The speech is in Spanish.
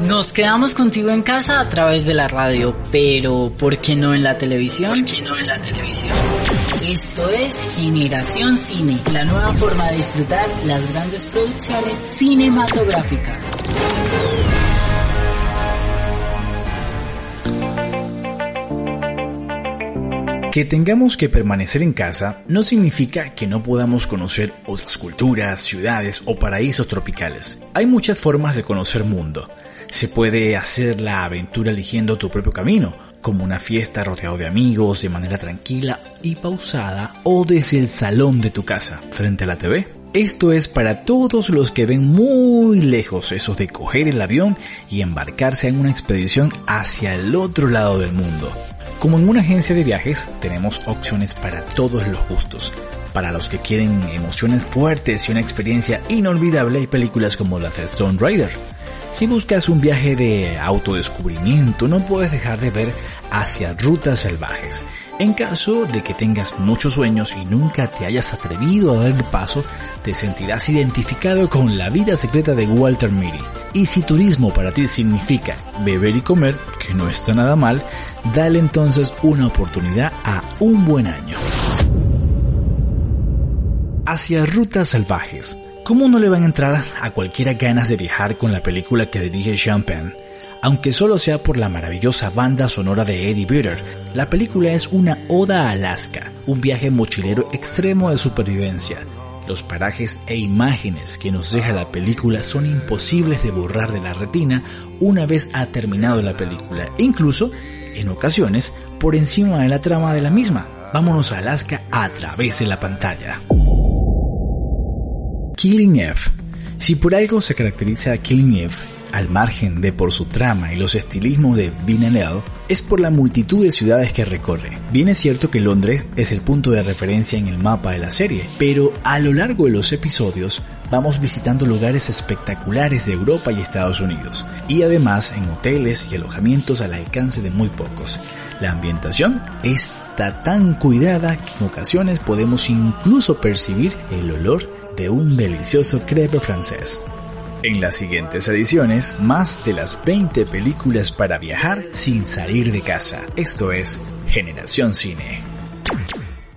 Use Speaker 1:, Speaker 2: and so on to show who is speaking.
Speaker 1: Nos quedamos contigo en casa a través de la radio, pero ¿por qué no en la televisión?
Speaker 2: ¿Por qué no en la televisión?
Speaker 1: Esto es Generación Cine, la nueva forma de disfrutar las grandes producciones cinematográficas.
Speaker 3: Que tengamos que permanecer en casa no significa que no podamos conocer otras culturas, ciudades o paraísos tropicales. Hay muchas formas de conocer mundo. Se puede hacer la aventura eligiendo tu propio camino, como una fiesta rodeado de amigos de manera tranquila y pausada o desde el salón de tu casa, frente a la TV. Esto es para todos los que ven muy lejos eso de coger el avión y embarcarse en una expedición hacia el otro lado del mundo. Como en una agencia de viajes, tenemos opciones para todos los gustos. Para los que quieren emociones fuertes y una experiencia inolvidable, hay películas como la de Stone Rider. Si buscas un viaje de autodescubrimiento, no puedes dejar de ver hacia rutas salvajes. En caso de que tengas muchos sueños y nunca te hayas atrevido a dar el paso, te sentirás identificado con la vida secreta de Walter Mitty. Y si turismo para ti significa beber y comer, que no está nada mal, dale entonces una oportunidad a un buen año. Hacia rutas salvajes. ¿Cómo no le van a entrar a cualquiera ganas de viajar con la película que dirige Sean? Aunque solo sea por la maravillosa banda sonora de Eddie Vedder, la película es una oda a Alaska, un viaje mochilero extremo de supervivencia. Los parajes e imágenes que nos deja la película son imposibles de borrar de la retina una vez ha terminado la película, incluso, en ocasiones, por encima de la trama de la misma. Vámonos a Alaska a través de la pantalla. Killing Eve. Si por algo se caracteriza a Killing Eve, al margen de por su trama y los estilismos de Villeneuve, es por la multitud de ciudades que recorre. Bien es cierto que Londres es el punto de referencia en el mapa de la serie, pero a lo largo de los episodios vamos visitando lugares espectaculares de Europa y Estados Unidos, y además en hoteles y alojamientos al alcance de muy pocos. La ambientación está tan cuidada que en ocasiones podemos incluso percibir el olor de un delicioso crepe francés. En las siguientes ediciones, más de las 20 películas para viajar sin salir de casa. Esto es Generación Cine.